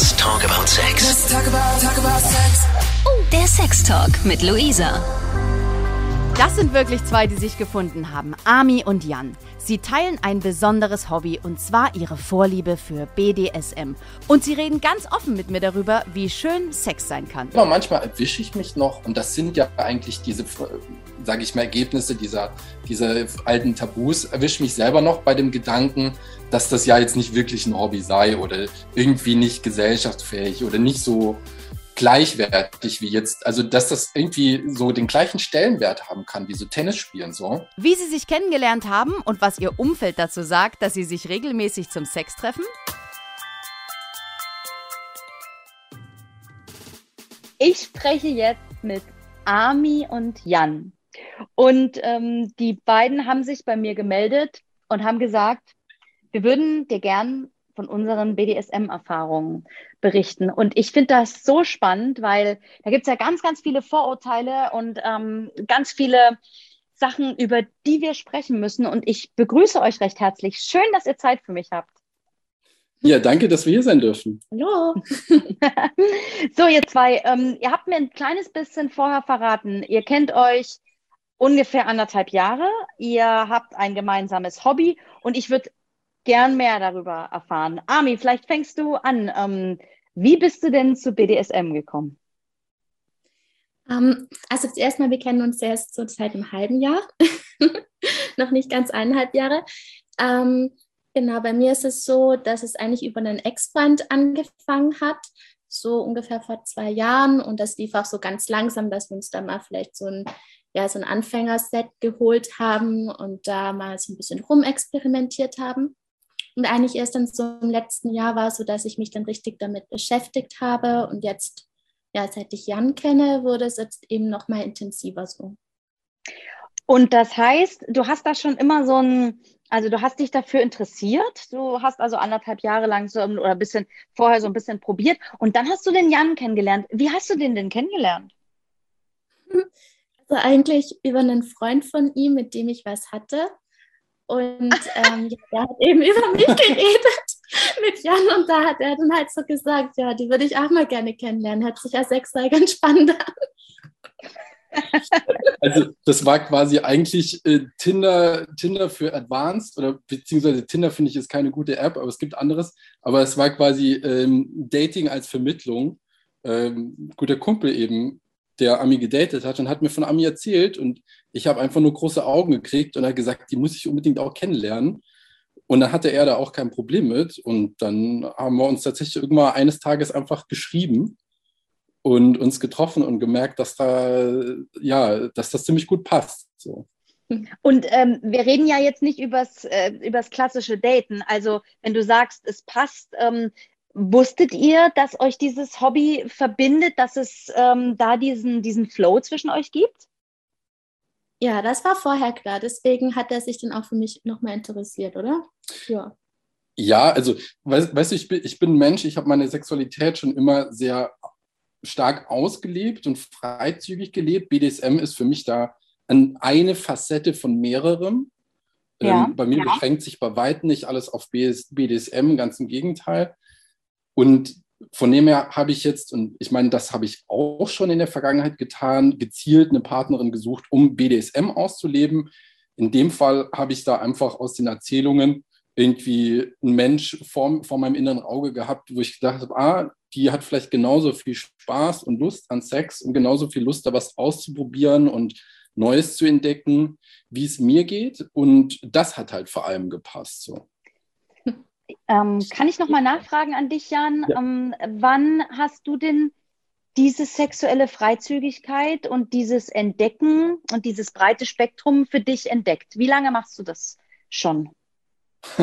Let's talk about sex. Let's talk about, talk about sex. Der Sextalk mit Luisa. Das sind wirklich zwei, die sich gefunden haben. Ami und Jan. Sie teilen ein besonderes Hobby und zwar ihre Vorliebe für BDSM. Und sie reden ganz offen mit mir darüber, wie schön Sex sein kann. Aber manchmal erwische ich mich noch und das sind ja eigentlich diese, sage ich mal, Ergebnisse dieser, dieser alten Tabus, erwische mich selber noch bei dem Gedanken, dass das ja jetzt nicht wirklich ein Hobby sei oder irgendwie nicht gesellschaftsfähig oder nicht so gleichwertig wie jetzt, also dass das irgendwie so den gleichen Stellenwert haben kann wie so Tennis spielen so. Wie sie sich kennengelernt haben und was ihr Umfeld dazu sagt, dass sie sich regelmäßig zum Sex treffen. Ich spreche jetzt mit Ami und Jan. Und ähm, die beiden haben sich bei mir gemeldet und haben gesagt, wir würden dir gern von unseren BDSM-Erfahrungen berichten. Und ich finde das so spannend, weil da gibt es ja ganz, ganz viele Vorurteile und ähm, ganz viele Sachen, über die wir sprechen müssen. Und ich begrüße euch recht herzlich. Schön, dass ihr Zeit für mich habt. Ja, danke, dass wir hier sein dürfen. Hallo. so, ihr zwei, ähm, ihr habt mir ein kleines bisschen vorher verraten. Ihr kennt euch ungefähr anderthalb Jahre. Ihr habt ein gemeinsames Hobby und ich würde gern mehr darüber erfahren. Ami, vielleicht fängst du an. Ähm, wie bist du denn zu BDSM gekommen? Um, ähm, also zuerst mal, wir kennen uns erst so seit einem halben Jahr, noch nicht ganz eineinhalb Jahre. Ähm, genau, bei mir ist es so, dass es eigentlich über einen Ex-Band angefangen hat, so ungefähr vor zwei Jahren. Und das lief auch so ganz langsam, dass wir uns da mal vielleicht so ein, ja, so ein Anfängerset geholt haben und da mal so ein bisschen rumexperimentiert haben. Und eigentlich erst dann so im letzten Jahr war es so, dass ich mich dann richtig damit beschäftigt habe. Und jetzt, ja, seit ich Jan kenne, wurde es jetzt eben noch mal intensiver so. Und das heißt, du hast da schon immer so ein, also du hast dich dafür interessiert. Du hast also anderthalb Jahre lang so oder ein bisschen vorher so ein bisschen probiert. Und dann hast du den Jan kennengelernt. Wie hast du den denn kennengelernt? Also eigentlich über einen Freund von ihm, mit dem ich was hatte. Und ähm, ja, der hat eben über mich geredet mit Jan und da hat er dann halt so gesagt, ja, die würde ich auch mal gerne kennenlernen. Hört sich ja sexuell ganz spannend an. Also das war quasi eigentlich äh, Tinder, Tinder für Advanced oder beziehungsweise Tinder finde ich ist keine gute App, aber es gibt anderes. Aber es war quasi ähm, Dating als Vermittlung. Ähm, guter Kumpel eben der Ami gedatet hat und hat mir von Ami erzählt und ich habe einfach nur große Augen gekriegt und hat gesagt, die muss ich unbedingt auch kennenlernen. Und dann hatte er da auch kein Problem mit und dann haben wir uns tatsächlich irgendwann eines Tages einfach geschrieben und uns getroffen und gemerkt, dass da ja, dass das ziemlich gut passt. So. Und ähm, wir reden ja jetzt nicht übers, äh, übers klassische Daten. Also wenn du sagst, es passt, ähm, Wusstet ihr, dass euch dieses Hobby verbindet, dass es ähm, da diesen, diesen Flow zwischen euch gibt? Ja, das war vorher klar. Deswegen hat er sich dann auch für mich nochmal interessiert, oder? Ja. Ja, also, weißt, weißt du, ich bin, ich bin ein Mensch, ich habe meine Sexualität schon immer sehr stark ausgelebt und freizügig gelebt. BDSM ist für mich da eine Facette von mehreren. Ja, ähm, bei mir ja. beschränkt sich bei weitem nicht alles auf BDSM, ganz im Gegenteil. Und von dem her habe ich jetzt, und ich meine, das habe ich auch schon in der Vergangenheit getan, gezielt eine Partnerin gesucht, um BDSM auszuleben. In dem Fall habe ich da einfach aus den Erzählungen irgendwie einen Mensch vor, vor meinem inneren Auge gehabt, wo ich gedacht habe, ah, die hat vielleicht genauso viel Spaß und Lust an Sex und genauso viel Lust, da was auszuprobieren und Neues zu entdecken, wie es mir geht. Und das hat halt vor allem gepasst. So. Ähm, kann ich nochmal nachfragen an dich, Jan? Ja. Ähm, wann hast du denn diese sexuelle Freizügigkeit und dieses Entdecken und dieses breite Spektrum für dich entdeckt? Wie lange machst du das schon?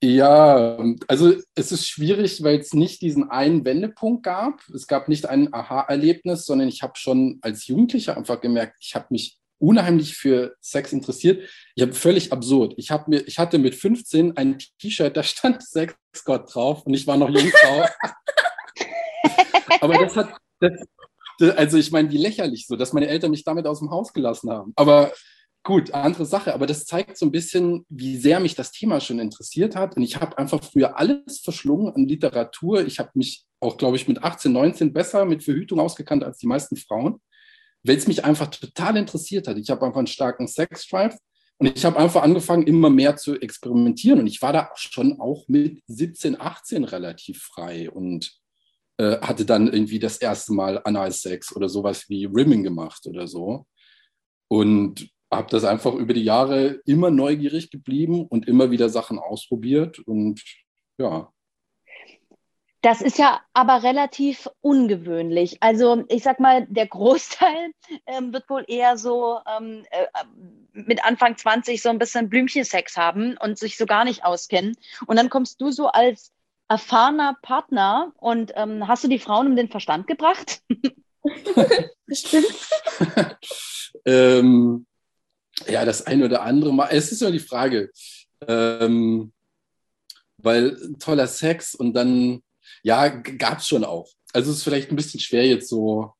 Ja, also es ist schwierig, weil es nicht diesen einen Wendepunkt gab. Es gab nicht ein Aha-Erlebnis, sondern ich habe schon als Jugendlicher einfach gemerkt, ich habe mich unheimlich für Sex interessiert. Ich habe völlig absurd. Ich, hab mir, ich hatte mit 15 ein T-Shirt, da stand Sexgott drauf und ich war noch Jungfrau. Aber das hat, das, also ich meine, wie lächerlich so, dass meine Eltern mich damit aus dem Haus gelassen haben. Aber gut, andere Sache, aber das zeigt so ein bisschen, wie sehr mich das Thema schon interessiert hat. Und ich habe einfach früher alles verschlungen an Literatur. Ich habe mich auch, glaube ich, mit 18, 19 besser mit Verhütung ausgekannt als die meisten Frauen, weil es mich einfach total interessiert hat. Ich habe einfach einen starken Sex-Drive und ich habe einfach angefangen, immer mehr zu experimentieren. Und ich war da schon auch mit 17, 18 relativ frei und äh, hatte dann irgendwie das erste Mal Analsex oder sowas wie Rimming gemacht oder so. Und habe das einfach über die Jahre immer neugierig geblieben und immer wieder Sachen ausprobiert. Und ja, das ist ja aber relativ ungewöhnlich. Also ich sag mal, der Großteil ähm, wird wohl eher so ähm, äh, mit Anfang 20 so ein bisschen Blümchensex haben und sich so gar nicht auskennen. Und dann kommst du so als erfahrener Partner und ähm, hast du die Frauen um den Verstand gebracht? Bestimmt. ähm, ja, das eine oder andere Mal. Es ist ja die Frage, ähm, weil toller Sex und dann ja, gab es schon auch. Also es ist vielleicht ein bisschen schwer jetzt so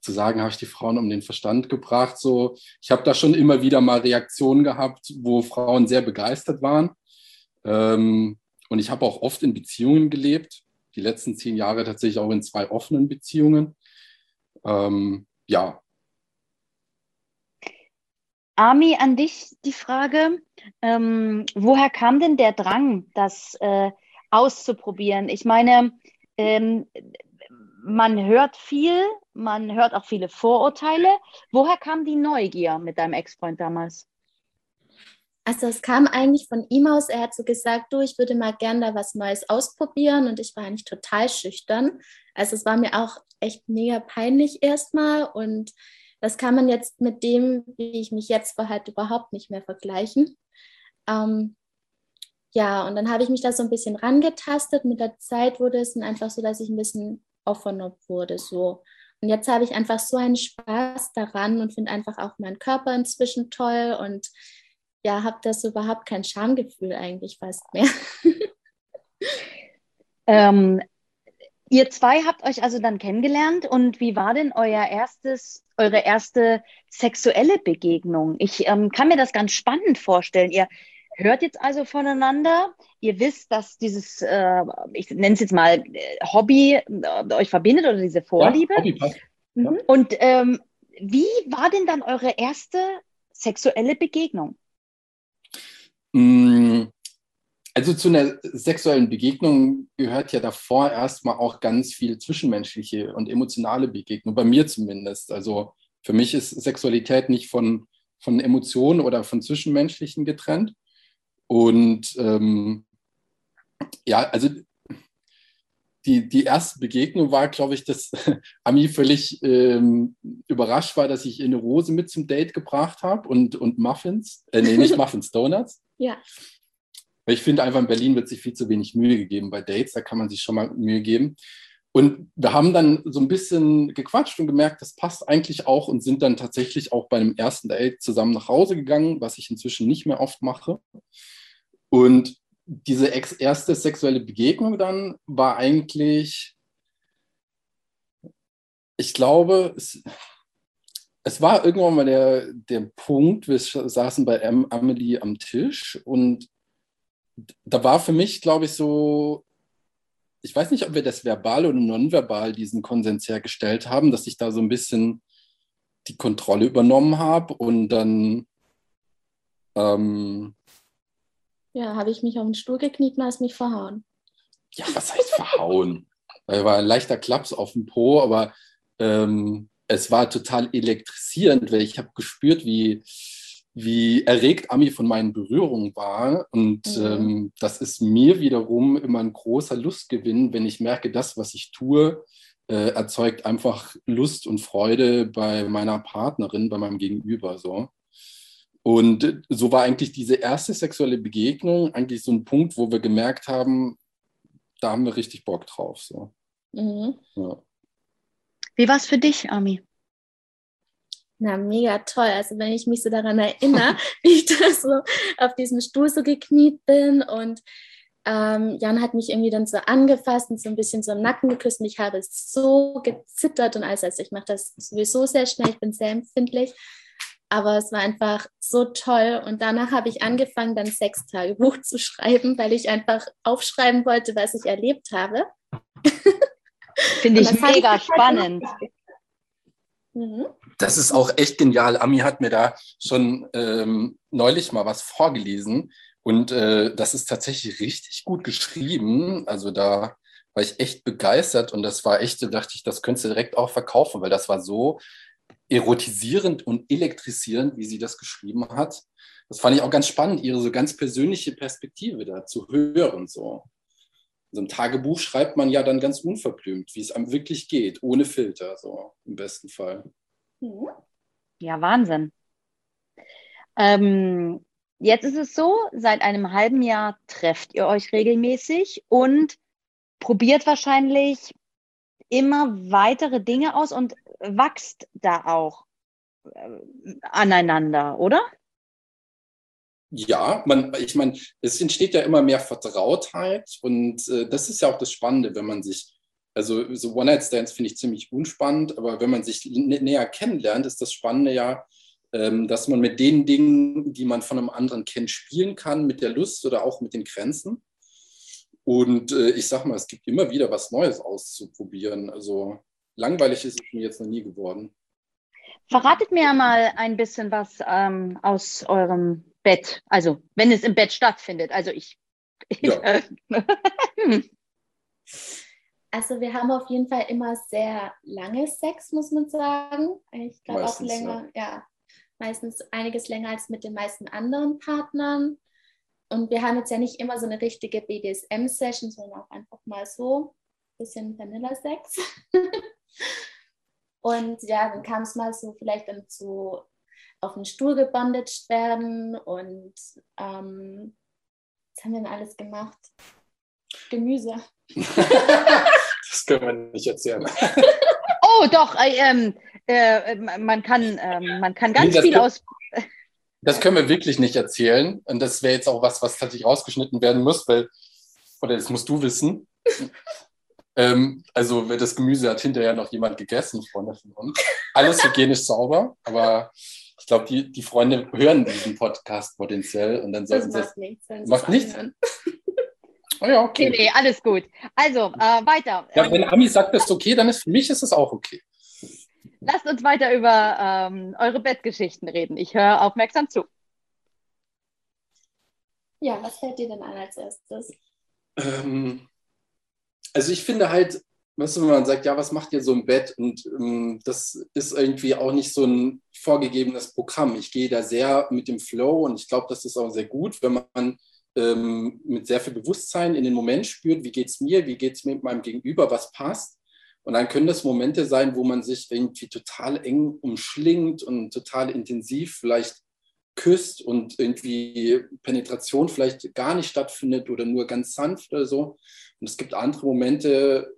zu sagen, habe ich die Frauen um den Verstand gebracht. So, ich habe da schon immer wieder mal Reaktionen gehabt, wo Frauen sehr begeistert waren. Ähm, und ich habe auch oft in Beziehungen gelebt. Die letzten zehn Jahre tatsächlich auch in zwei offenen Beziehungen. Ähm, ja. Ami, an dich die Frage, ähm, woher kam denn der Drang, dass äh, auszuprobieren. Ich meine, ähm, man hört viel, man hört auch viele Vorurteile. Woher kam die Neugier mit deinem Ex-Freund damals? Also es kam eigentlich von ihm aus. Er hat so gesagt, du, ich würde mal gerne da was Neues ausprobieren und ich war eigentlich total schüchtern. Also es war mir auch echt mega peinlich erstmal und das kann man jetzt mit dem, wie ich mich jetzt verhalte, überhaupt nicht mehr vergleichen. Ähm, ja, und dann habe ich mich da so ein bisschen rangetastet. Mit der Zeit wurde es dann einfach so, dass ich ein bisschen offener wurde. So. Und jetzt habe ich einfach so einen Spaß daran und finde einfach auch meinen Körper inzwischen toll und ja, habe das überhaupt kein Schamgefühl eigentlich fast mehr. ähm, ihr zwei habt euch also dann kennengelernt und wie war denn euer erstes, eure erste sexuelle Begegnung? Ich ähm, kann mir das ganz spannend vorstellen. Ihr hört jetzt also voneinander. Ihr wisst, dass dieses, äh, ich nenne es jetzt mal äh, Hobby äh, euch verbindet oder diese Vorliebe. Ja. Mhm. Ja. Und ähm, wie war denn dann eure erste sexuelle Begegnung? Mm, also zu einer sexuellen Begegnung gehört ja davor erstmal auch ganz viel zwischenmenschliche und emotionale Begegnung, bei mir zumindest. Also für mich ist Sexualität nicht von, von Emotionen oder von Zwischenmenschlichen getrennt, und ähm, ja, also die, die erste Begegnung war, glaube ich, dass Ami völlig ähm, überrascht war, dass ich ihr eine Rose mit zum Date gebracht habe und, und Muffins. Äh, nee, nicht Muffins, Donuts. Ja. Weil ich finde einfach, in Berlin wird sich viel zu wenig Mühe gegeben bei Dates. Da kann man sich schon mal Mühe geben. Und wir haben dann so ein bisschen gequatscht und gemerkt, das passt eigentlich auch und sind dann tatsächlich auch bei einem ersten Date zusammen nach Hause gegangen, was ich inzwischen nicht mehr oft mache. Und diese erste sexuelle Begegnung dann war eigentlich, ich glaube, es, es war irgendwann mal der, der Punkt, wir saßen bei Amelie am Tisch und da war für mich, glaube ich, so ich weiß nicht, ob wir das verbal oder nonverbal diesen Konsens hergestellt haben, dass ich da so ein bisschen die Kontrolle übernommen habe und dann. Ähm, ja, habe ich mich auf den Stuhl gekniet und hast mich verhauen. Ja, was heißt verhauen? da war ein leichter Klaps auf dem Po, aber ähm, es war total elektrisierend, weil ich habe gespürt, wie, wie erregt Ami von meinen Berührungen war. Und mhm. ähm, das ist mir wiederum immer ein großer Lustgewinn, wenn ich merke, das, was ich tue, äh, erzeugt einfach Lust und Freude bei meiner Partnerin, bei meinem Gegenüber. So. Und so war eigentlich diese erste sexuelle Begegnung eigentlich so ein Punkt, wo wir gemerkt haben, da haben wir richtig Bock drauf. So. Mhm. Ja. Wie war es für dich, Ami? Na, mega toll. Also wenn ich mich so daran erinnere, wie ich da so auf diesem Stuhl so gekniet bin und ähm, Jan hat mich irgendwie dann so angefasst und so ein bisschen so im Nacken geküsst und ich habe so gezittert und alles. Also ich mache das sowieso sehr schnell, ich bin sehr empfindlich. Aber es war einfach so toll. Und danach habe ich angefangen, dann Sextagebuch zu schreiben, weil ich einfach aufschreiben wollte, was ich erlebt habe. Finde ich mega spannend. Mhm. Das ist auch echt genial. Ami hat mir da schon ähm, neulich mal was vorgelesen und äh, das ist tatsächlich richtig gut geschrieben. Also da war ich echt begeistert und das war echt, da dachte ich, das könntest du direkt auch verkaufen, weil das war so erotisierend und elektrisierend, wie sie das geschrieben hat. Das fand ich auch ganz spannend, ihre so ganz persönliche Perspektive da zu hören. So. So ein Tagebuch schreibt man ja dann ganz unverblümt, wie es einem wirklich geht, ohne Filter, so im besten Fall. Ja, Wahnsinn. Ähm, jetzt ist es so, seit einem halben Jahr trefft ihr euch regelmäßig und probiert wahrscheinlich immer weitere Dinge aus und wächst da auch äh, aneinander, oder? Ja, man, ich meine, es entsteht ja immer mehr Vertrautheit und äh, das ist ja auch das Spannende, wenn man sich, also so One-Night-Stands finde ich ziemlich unspannend, aber wenn man sich näher kennenlernt, ist das Spannende ja, ähm, dass man mit den Dingen, die man von einem anderen kennt, spielen kann, mit der Lust oder auch mit den Grenzen. Und äh, ich sag mal, es gibt immer wieder was Neues auszuprobieren. Also langweilig ist es mir jetzt noch nie geworden. Verratet mir mal ein bisschen was ähm, aus eurem Bett. Also, wenn es im Bett stattfindet. Also, ich. Ja. also, wir haben auf jeden Fall immer sehr lange Sex, muss man sagen. Ich glaube auch länger, ja. ja. Meistens einiges länger als mit den meisten anderen Partnern. Und wir haben jetzt ja nicht immer so eine richtige BDSM-Session, sondern auch einfach mal so ein bisschen Vanilla-Sex. Und ja, dann kam es mal so vielleicht dann zu auf den Stuhl gebandaged werden und ähm, was haben wir denn alles gemacht? Gemüse. das können wir nicht erzählen. Oh, doch, äh, ähm, äh, man, kann, äh, man kann ganz nee, viel aus. Das können wir wirklich nicht erzählen. Und das wäre jetzt auch was, was tatsächlich rausgeschnitten werden muss, weil, oder das musst du wissen. Ähm, also, das Gemüse hat hinterher noch jemand gegessen, Freunde von uns. Alles hygienisch sauber, aber ich glaube, die, die Freunde hören diesen Podcast potenziell und dann sollten das sie. Macht nichts. Macht nichts? Oh ja, okay. Nee, nee, alles gut. Also, äh, weiter. Ja, wenn Ami sagt, das ist okay, dann ist für mich ist es auch okay. Lasst uns weiter über ähm, eure Bettgeschichten reden. Ich höre aufmerksam zu. Ja, was fällt dir denn an als erstes? Ähm, also ich finde halt, weißt du, wenn man sagt, ja, was macht ihr so im Bett? Und ähm, das ist irgendwie auch nicht so ein vorgegebenes Programm. Ich gehe da sehr mit dem Flow und ich glaube, das ist auch sehr gut, wenn man ähm, mit sehr viel Bewusstsein in den Moment spürt, wie geht es mir, wie geht es mir mit meinem Gegenüber, was passt. Und dann können das Momente sein, wo man sich irgendwie total eng umschlingt und total intensiv vielleicht küsst und irgendwie Penetration vielleicht gar nicht stattfindet oder nur ganz sanft oder so. Und es gibt andere Momente,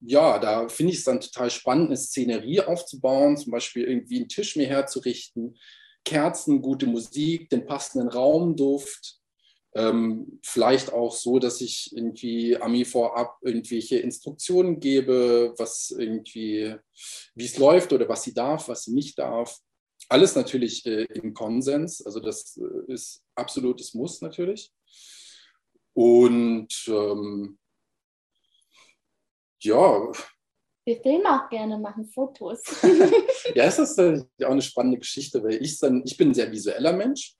ja, da finde ich es dann total spannend, eine Szenerie aufzubauen, zum Beispiel irgendwie einen Tisch mir herzurichten, Kerzen, gute Musik, den passenden Raumduft. Ähm, vielleicht auch so, dass ich irgendwie Ami vorab irgendwelche Instruktionen gebe, was irgendwie, wie es läuft oder was sie darf, was sie nicht darf. Alles natürlich äh, im Konsens, also das äh, ist absolutes Muss natürlich. Und ähm, ja. Wir filmen auch gerne, machen Fotos. ja, es ist äh, auch eine spannende Geschichte, weil ich dann, ich bin ein sehr visueller Mensch.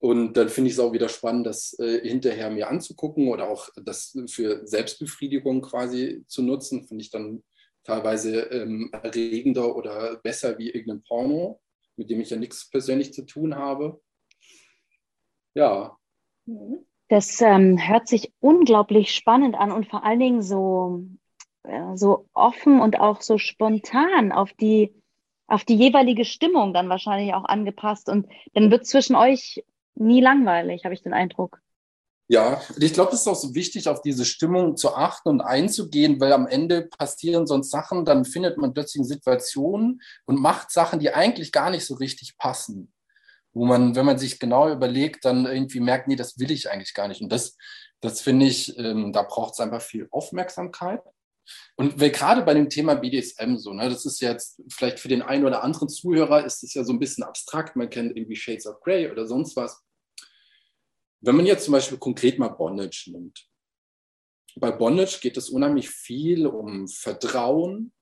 Und dann finde ich es auch wieder spannend, das äh, hinterher mir anzugucken oder auch das für Selbstbefriedigung quasi zu nutzen, finde ich dann teilweise ähm, erregender oder besser wie irgendein Porno, mit dem ich ja nichts persönlich zu tun habe. Ja. Mhm. Das ähm, hört sich unglaublich spannend an und vor allen Dingen so so offen und auch so spontan auf die, auf die jeweilige Stimmung dann wahrscheinlich auch angepasst. Und dann wird zwischen euch nie langweilig, habe ich den Eindruck. Ja, ich glaube, es ist auch so wichtig, auf diese Stimmung zu achten und einzugehen, weil am Ende passieren sonst Sachen, dann findet man plötzlich Situationen und macht Sachen, die eigentlich gar nicht so richtig passen. Wo man, wenn man sich genau überlegt, dann irgendwie merkt, nee, das will ich eigentlich gar nicht. Und das, das finde ich, ähm, da braucht es einfach viel Aufmerksamkeit Und gerade bei dem Thema BDSM so, ne, das ist jetzt vielleicht für den einen oder anderen Zuhörer ist es ja so ein bisschen abstrakt. Man kennt irgendwie Shades of Grey oder sonst was. Wenn man jetzt zum Beispiel konkret mal Bondage nimmt. Bei Bondage geht es unheimlich viel um Vertrauen,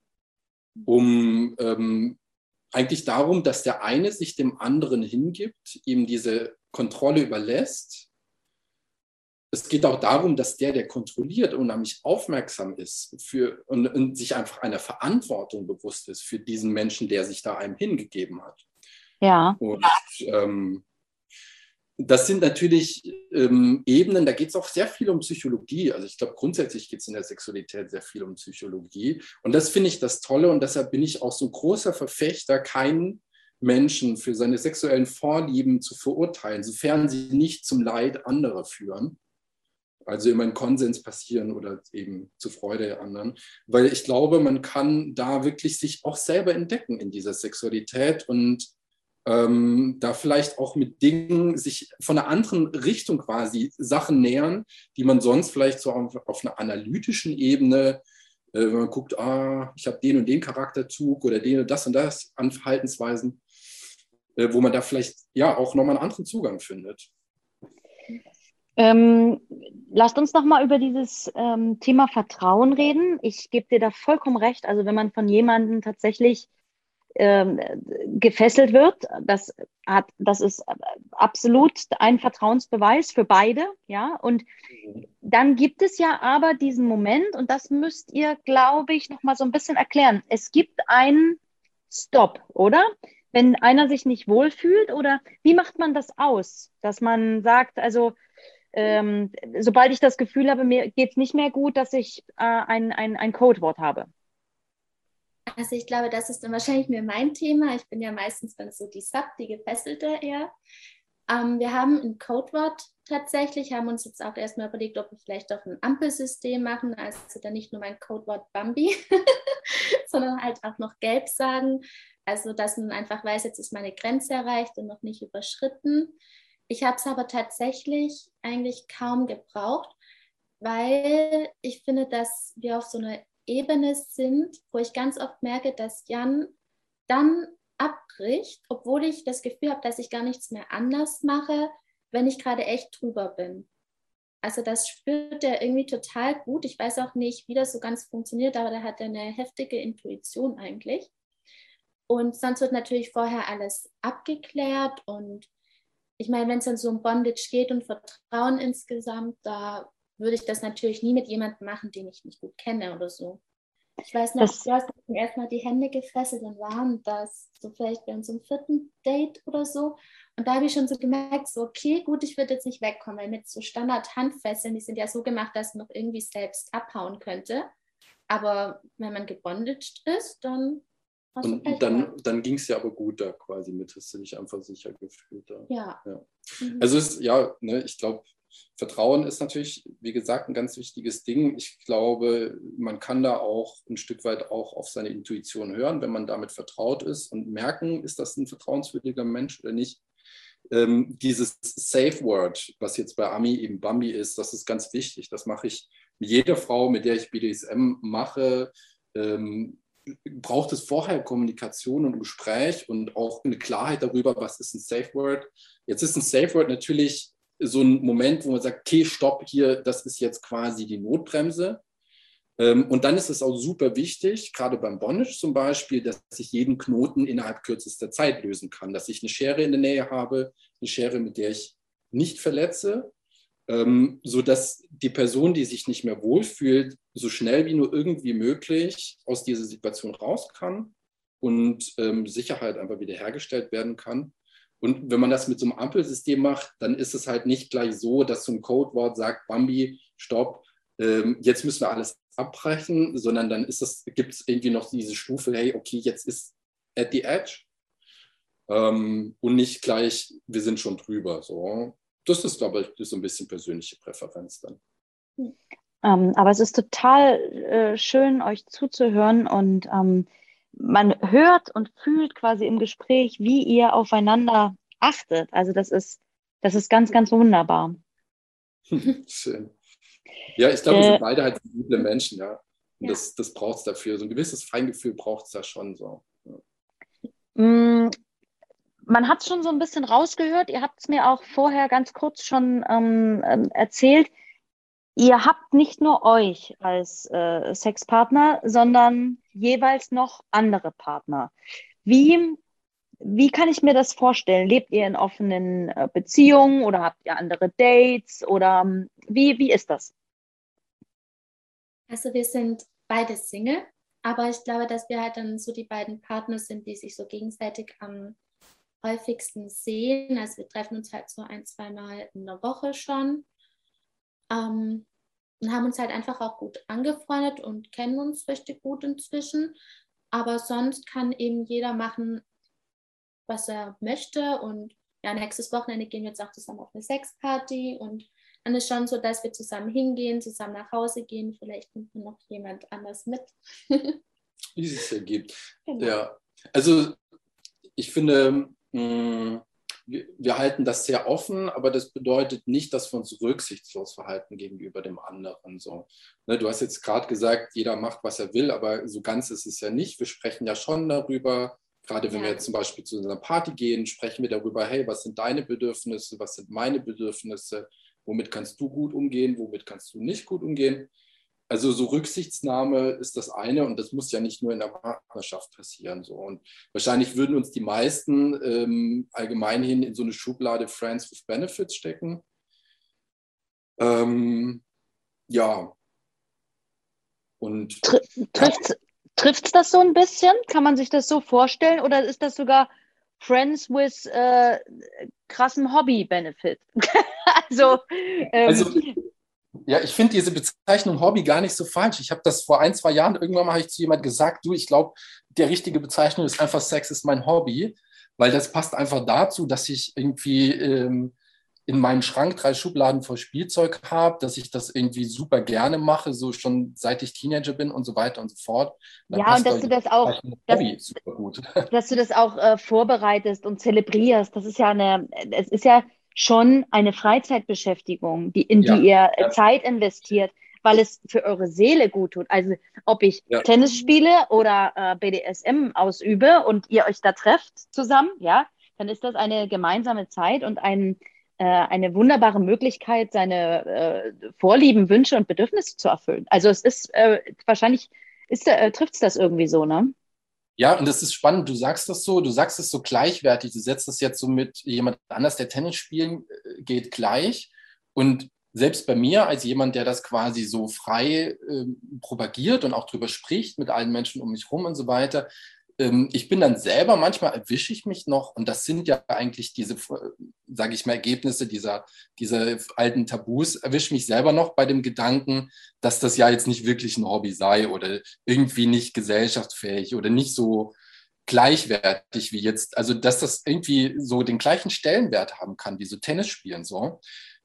um ähm, eigentlich darum, dass der eine sich dem anderen hingibt, ihm diese Kontrolle überlässt es geht auch darum, dass der, der kontrolliert, unheimlich aufmerksam ist für, und, und, sich einfach einer Verantwortung bewusst ist für diesen Menschen, der sich da einem hingegeben hat. Ja. Und ähm, das sind natürlich ähm, Ebenen, da geht es auch sehr viel um Psychologie. Also ich glaube, grundsätzlich geht es in der Sexualität sehr viel um Psychologie. Und das finde ich das Tolle und deshalb bin ich auch so ein großer Verfechter, keinen Menschen für seine sexuellen Vorlieben zu verurteilen, sofern sie nicht zum Leid anderer führen also immer in Konsens passieren oder eben zur Freude der anderen. Weil ich glaube, man kann da wirklich sich auch selber entdecken in dieser Sexualität und ähm, da vielleicht auch mit Dingen sich von einer anderen Richtung quasi Sachen nähern, die man sonst vielleicht so auf, auf einer analytischen Ebene, äh, wenn man guckt, ah, ich habe den und den Charakterzug oder den und das und das an Verhaltensweisen, äh, wo man da vielleicht ja auch nochmal einen anderen Zugang findet. Ähm, lasst uns noch mal über dieses ähm, Thema Vertrauen reden. Ich gebe dir da vollkommen recht. Also wenn man von jemandem tatsächlich ähm, gefesselt wird, das hat, das ist absolut ein Vertrauensbeweis für beide, ja. Und dann gibt es ja aber diesen Moment und das müsst ihr, glaube ich, noch mal so ein bisschen erklären. Es gibt einen Stop, oder? Wenn einer sich nicht wohlfühlt oder wie macht man das aus, dass man sagt, also ähm, sobald ich das Gefühl habe, mir geht es nicht mehr gut, dass ich äh, ein, ein, ein Codewort habe. Also ich glaube, das ist dann wahrscheinlich mehr mein Thema. Ich bin ja meistens dann so die Sub, die Gefesselte eher. Ähm, wir haben ein Codewort tatsächlich, haben uns jetzt auch erstmal überlegt, ob wir vielleicht doch ein Ampelsystem machen, also dann nicht nur mein Codewort Bambi, sondern halt auch noch gelb sagen. Also dass man einfach weiß, jetzt ist meine Grenze erreicht und noch nicht überschritten. Ich habe es aber tatsächlich eigentlich kaum gebraucht, weil ich finde, dass wir auf so einer Ebene sind, wo ich ganz oft merke, dass Jan dann abbricht, obwohl ich das Gefühl habe, dass ich gar nichts mehr anders mache, wenn ich gerade echt drüber bin. Also das spürt er irgendwie total gut. Ich weiß auch nicht, wie das so ganz funktioniert, aber der hat eine heftige Intuition eigentlich. Und sonst wird natürlich vorher alles abgeklärt und ich meine, wenn es dann so um Bondage geht und Vertrauen insgesamt, da würde ich das natürlich nie mit jemandem machen, den ich nicht gut kenne oder so. Ich weiß noch, das, du hast erstmal die Hände gefesselt und waren das so vielleicht bei unserem vierten Date oder so. Und da habe ich schon so gemerkt, so okay, gut, ich würde jetzt nicht wegkommen, weil mit so Standard-Handfesseln, die sind ja so gemacht, dass man noch irgendwie selbst abhauen könnte. Aber wenn man gebondaged ist, dann und dann, dann ging es ja aber gut da quasi mit, hast du dich einfach sicher gefühlt. Da. Ja. ja. Mhm. Also es, ja, ne, ich glaube, Vertrauen ist natürlich, wie gesagt, ein ganz wichtiges Ding. Ich glaube, man kann da auch ein Stück weit auch auf seine Intuition hören, wenn man damit vertraut ist und merken, ist das ein vertrauenswürdiger Mensch oder nicht. Ähm, dieses Safe Word, was jetzt bei Ami eben Bambi ist, das ist ganz wichtig. Das mache ich mit jeder Frau, mit der ich BDSM mache. Ähm, braucht es vorher Kommunikation und Gespräch und auch eine Klarheit darüber, was ist ein Safe Word. Jetzt ist ein Safe Word natürlich so ein Moment, wo man sagt, okay, stopp hier, das ist jetzt quasi die Notbremse. Ähm, und dann ist es auch super wichtig, gerade beim Bondage zum Beispiel, dass ich jeden Knoten innerhalb kürzester Zeit lösen kann, dass ich eine Schere in der Nähe habe, eine Schere, mit der ich nicht verletze, ähm, sodass die Person, die sich nicht mehr wohlfühlt, so schnell wie nur irgendwie möglich aus dieser Situation raus kann und ähm, Sicherheit einfach wiederhergestellt werden kann. Und wenn man das mit so einem Ampelsystem macht, dann ist es halt nicht gleich so, dass so ein Codewort sagt, Bambi, stopp, ähm, jetzt müssen wir alles abbrechen, sondern dann gibt es irgendwie noch diese Stufe, hey, okay, jetzt ist at the edge ähm, und nicht gleich, wir sind schon drüber. So das ist, glaube ich, so ein bisschen persönliche Präferenz dann. Ähm, aber es ist total äh, schön, euch zuzuhören und ähm, man hört und fühlt quasi im Gespräch, wie ihr aufeinander achtet. Also das ist, das ist ganz, ganz wunderbar. Schön. Ja, ich glaube, wir sind äh, beide halt sensible Menschen, ja. Und ja. das, das braucht es dafür. So ein gewisses Feingefühl braucht es da schon so. Mm, man hat es schon so ein bisschen rausgehört. Ihr habt es mir auch vorher ganz kurz schon ähm, ähm, erzählt. Ihr habt nicht nur euch als äh, Sexpartner, sondern jeweils noch andere Partner. Wie, wie kann ich mir das vorstellen? Lebt ihr in offenen äh, Beziehungen oder habt ihr andere Dates oder ähm, wie, wie ist das? Also wir sind beide Single, aber ich glaube, dass wir halt dann so die beiden Partner sind, die sich so gegenseitig am häufigsten sehen. Also wir treffen uns halt so ein, zweimal in der Woche schon. Ähm, und haben uns halt einfach auch gut angefreundet und kennen uns richtig gut inzwischen. Aber sonst kann eben jeder machen, was er möchte. Und ja, nächstes Wochenende gehen wir jetzt auch zusammen auf eine Sexparty. Und dann ist schon so, dass wir zusammen hingehen, zusammen nach Hause gehen. Vielleicht nimmt noch jemand anders mit. Wie es sich ergibt. Genau. Ja, also ich finde, mh, wir, halten das sehr offen, aber das bedeutet nicht, dass wir uns rücksichtslos verhalten gegenüber dem anderen. So. Ne, du hast jetzt gerade gesagt, jeder macht, was er will, aber so ganz ist es ja nicht. Wir sprechen ja schon darüber, gerade wenn ja. wir jetzt zum Beispiel zu einer Party gehen, sprechen wir darüber, hey, was sind deine Bedürfnisse, was sind meine Bedürfnisse, womit kannst du gut umgehen, womit kannst du nicht gut umgehen. Also so Rücksichtsnahme ist das eine und das muss ja nicht nur in der Partnerschaft passieren. So. Und wahrscheinlich würden uns die meisten ähm, allgemein hin in so eine Schublade Friends with Benefits stecken. Ähm, ja. Und trifft es das so ein bisschen? Kann man sich das so vorstellen? Oder ist das sogar Friends with äh, krassem Hobby-Benefit? also, ähm, also ja, ich finde diese Bezeichnung Hobby gar nicht so falsch. Ich habe das vor ein, zwei Jahren, irgendwann mal habe ich zu jemand gesagt, du, ich glaube, der richtige Bezeichnung ist einfach Sex ist mein Hobby, weil das passt einfach dazu, dass ich irgendwie ähm, in meinem Schrank drei Schubladen voll Spielzeug habe, dass ich das irgendwie super gerne mache, so schon seit ich Teenager bin und so weiter und so fort. ja, und dass du das auch, dass, dass, du das auch äh, vorbereitest und zelebrierst. Das ist ja eine, es ist ja schon eine Freizeitbeschäftigung, die, in ja, die ihr ja. Zeit investiert, weil es für eure Seele gut tut. Also ob ich ja. Tennis spiele oder äh, BDSM ausübe und ihr euch da trefft zusammen, ja, dann ist das eine gemeinsame Zeit und ein, äh, eine wunderbare Möglichkeit, seine äh, Vorlieben, Wünsche und Bedürfnisse zu erfüllen. Also es ist äh, wahrscheinlich, ist, äh, trifft es das irgendwie so, ne? Ja, und das ist spannend. Du sagst das so, du sagst es so gleichwertig. Du setzt das jetzt so mit jemand anders, der Tennis spielen äh, geht, gleich. Und selbst bei mir, als jemand, der das quasi so frei äh, propagiert und auch drüber spricht mit allen Menschen um mich herum und so weiter, ich bin dann selber, manchmal erwische ich mich noch, und das sind ja eigentlich diese, sage ich mal, Ergebnisse dieser, dieser alten Tabus, erwische mich selber noch bei dem Gedanken, dass das ja jetzt nicht wirklich ein Hobby sei oder irgendwie nicht gesellschaftsfähig oder nicht so gleichwertig wie jetzt, also dass das irgendwie so den gleichen Stellenwert haben kann, wie so Tennis spielen so.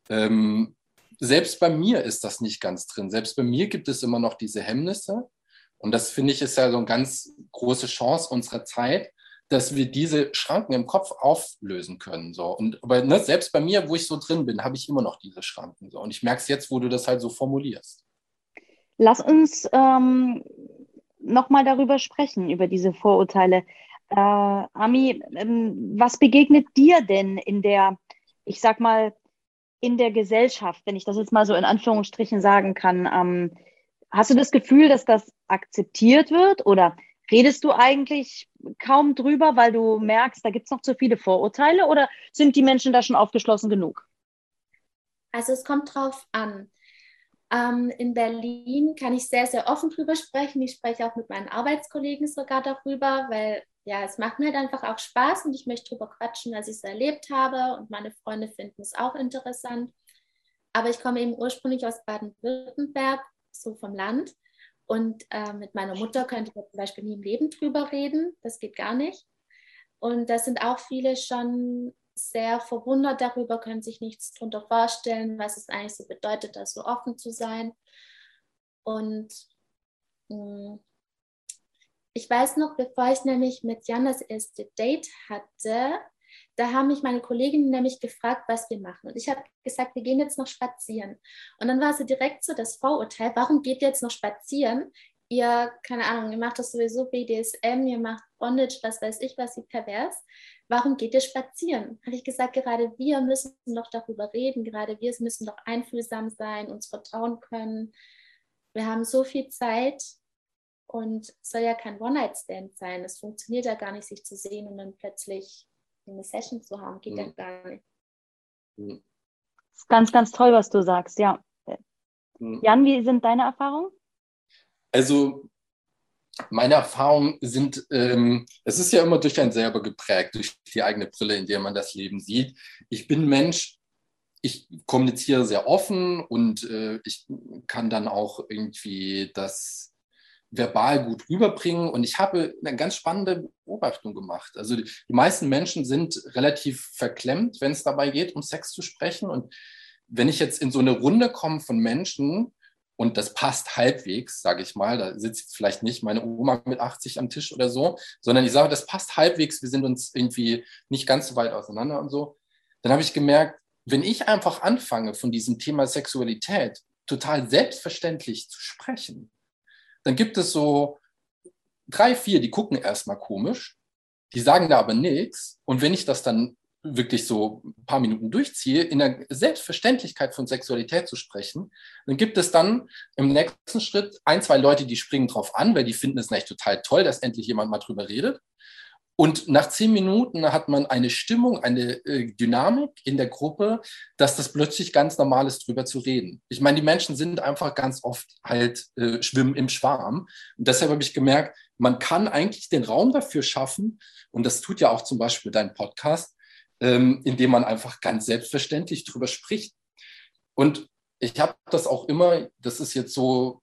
Ähm, selbst bei mir ist das nicht ganz drin. Selbst bei mir gibt es immer noch diese Hemmnisse. Und das finde ich ist ja so eine ganz große Chance unserer Zeit, dass wir diese Schranken im Kopf auflösen können. So. Und aber ne, selbst bei mir, wo ich so drin bin, habe ich immer noch diese Schranken. So. Und ich merke es jetzt, wo du das halt so formulierst. Lass uns ähm, nochmal darüber sprechen, über diese Vorurteile. Äh, Ami, ähm, was begegnet dir denn in der, ich sag mal, in der Gesellschaft, wenn ich das jetzt mal so in Anführungsstrichen sagen kann, ähm, Hast du das Gefühl, dass das akzeptiert wird oder redest du eigentlich kaum drüber, weil du merkst, da gibt es noch zu viele Vorurteile oder sind die Menschen da schon aufgeschlossen genug? Also es kommt drauf an. Ähm, in Berlin kann ich sehr, sehr offen drüber sprechen. Ich spreche auch mit meinen Arbeitskollegen sogar darüber, weil ja, es macht mir halt einfach auch Spaß und ich möchte drüber quatschen, was ich so erlebt habe und meine Freunde finden es auch interessant. Aber ich komme eben ursprünglich aus Baden-Württemberg so vom Land. Und äh, mit meiner Mutter könnte ich zum Beispiel nie im Leben drüber reden. Das geht gar nicht. Und da sind auch viele schon sehr verwundert darüber, können sich nichts darunter vorstellen, was es eigentlich so bedeutet, da so offen zu sein. Und mh, hm, ich weiß noch, bevor ich nämlich mit Jan das erste Date hatte, da haben mich meine Kolleginnen nämlich gefragt, was wir machen. Und ich habe gesagt, wir gehen jetzt noch spazieren. Und dann war sie direkt so das Vorurteil, warum geht ihr jetzt noch spazieren? ihr, keine Ahnung, ihr macht das sowieso BDSM, ihr macht Bondage, was weiß ich, was sie pervers. Warum geht ihr spazieren? Habe ich gesagt, gerade wir müssen doch darüber reden, gerade wir müssen doch einfühlsam sein, uns vertrauen können. Wir haben so viel Zeit und es soll ja kein One-Night-Stand sein. Es funktioniert ja gar nicht, sich zu sehen und dann plötzlich eine Session zu haben. Geht mhm. ja gar nicht. Mhm. Das ist ganz, ganz toll, was du sagst, ja. Mhm. Jan, wie sind deine Erfahrungen? Also meine Erfahrungen sind, ähm, es ist ja immer durch ein selber geprägt, durch die eigene Brille, in der man das Leben sieht. Ich bin Mensch, ich kommuniziere sehr offen und äh, ich kann dann auch irgendwie das verbal gut rüberbringen. Und ich habe eine ganz spannende Beobachtung gemacht. Also die, die meisten Menschen sind relativ verklemmt, wenn es dabei geht, um Sex zu sprechen. Und wenn ich jetzt in so eine Runde komme von Menschen, und das passt halbwegs, sage ich mal. Da sitzt vielleicht nicht meine Oma mit 80 am Tisch oder so, sondern ich sage, das passt halbwegs. Wir sind uns irgendwie nicht ganz so weit auseinander und so. Dann habe ich gemerkt, wenn ich einfach anfange, von diesem Thema Sexualität total selbstverständlich zu sprechen, dann gibt es so drei, vier, die gucken erstmal komisch, die sagen da aber nichts. Und wenn ich das dann wirklich so ein paar Minuten durchziehe, in der Selbstverständlichkeit von Sexualität zu sprechen, dann gibt es dann im nächsten Schritt ein, zwei Leute, die springen drauf an, weil die finden es echt total toll, dass endlich jemand mal drüber redet. Und nach zehn Minuten hat man eine Stimmung, eine äh, Dynamik in der Gruppe, dass das plötzlich ganz normal ist, drüber zu reden. Ich meine, die Menschen sind einfach ganz oft halt äh, schwimmen im Schwarm. Und deshalb habe ich gemerkt, man kann eigentlich den Raum dafür schaffen, und das tut ja auch zum Beispiel dein Podcast, ähm, indem man einfach ganz selbstverständlich drüber spricht. Und ich habe das auch immer, das ist jetzt so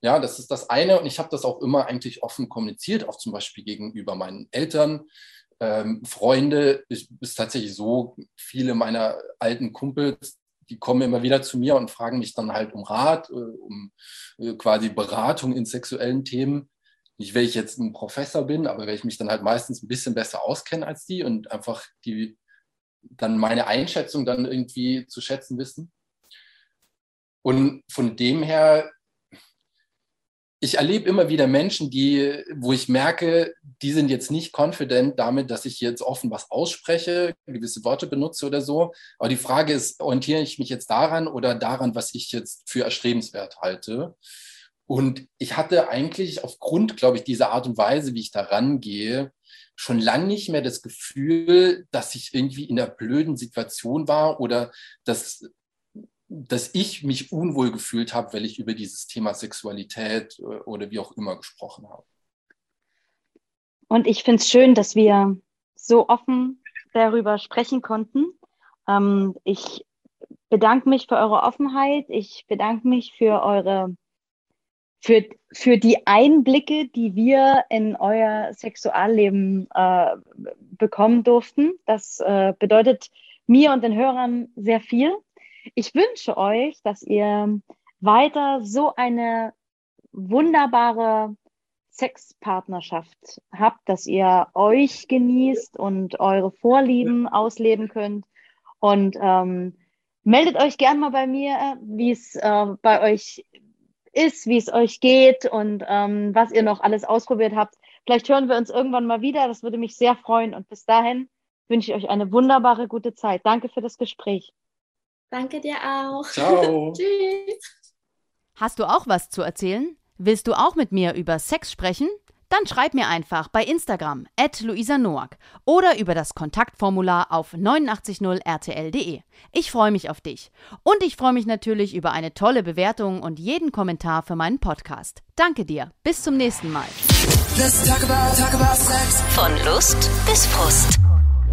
ja, das ist das eine. Und ich habe das auch immer eigentlich offen kommuniziert, auch zum Beispiel gegenüber meinen Eltern, ähm, Freunde. Es ist tatsächlich so, viele meiner alten Kumpels, die kommen immer wieder zu mir und fragen mich dann halt um Rat, äh, um äh, quasi Beratung in sexuellen Themen. Nicht, weil ich jetzt ein Professor bin, aber weil ich mich dann halt meistens ein bisschen besser auskenne als die und einfach die dann meine Einschätzung dann irgendwie zu schätzen wissen. Und von dem her ich erlebe immer wieder Menschen, die, wo ich merke, die sind jetzt nicht confident damit, dass ich jetzt offen was ausspreche, gewisse Worte benutze oder so. Aber die Frage ist, orientiere ich mich jetzt daran oder daran, was ich jetzt für erstrebenswert halte? Und ich hatte eigentlich aufgrund, glaube ich, dieser Art und Weise, wie ich da rangehe, schon lange nicht mehr das Gefühl, dass ich irgendwie in einer blöden Situation war oder dass dass ich mich unwohl gefühlt habe, weil ich über dieses Thema Sexualität äh, oder wie auch immer gesprochen habe. Und ich finde es schön, dass wir so offen darüber sprechen konnten. Ähm, ich bedanke mich für eure Offenheit. Ich bedanke mich für eure, für, für die Einblicke, die wir in euer Sexualleben äh, bekommen durften. Das äh, bedeutet mir und den Hörern sehr viel. Ich wünsche euch, dass ihr weiter so eine wunderbare Sexpartnerschaft habt, dass ihr euch genießt und eure Vorlieben ausleben könnt. Und ähm, meldet euch gern mal bei mir, wie es äh, bei euch ist, wie es euch geht und ähm, was ihr noch alles ausprobiert habt. Vielleicht hören wir uns irgendwann mal wieder. Das würde mich sehr freuen. Und bis dahin wünsche ich euch eine wunderbare, gute Zeit. Danke für das Gespräch. Danke dir auch. Ciao. Tschüss. Hast du auch was zu erzählen? Willst du auch mit mir über Sex sprechen? Dann schreib mir einfach bei Instagram at Luisa Noack oder über das Kontaktformular auf 890rtl.de. Ich freue mich auf dich. Und ich freue mich natürlich über eine tolle Bewertung und jeden Kommentar für meinen Podcast. Danke dir. Bis zum nächsten Mal. Talk about, talk about Von Lust bis Frust.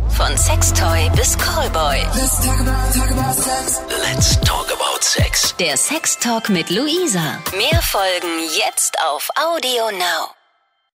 Von Sextoy bis Callboy. Let's talk about, talk about sex. Let's talk about sex. Der Sex Talk mit Luisa. Mehr Folgen jetzt auf Audio Now.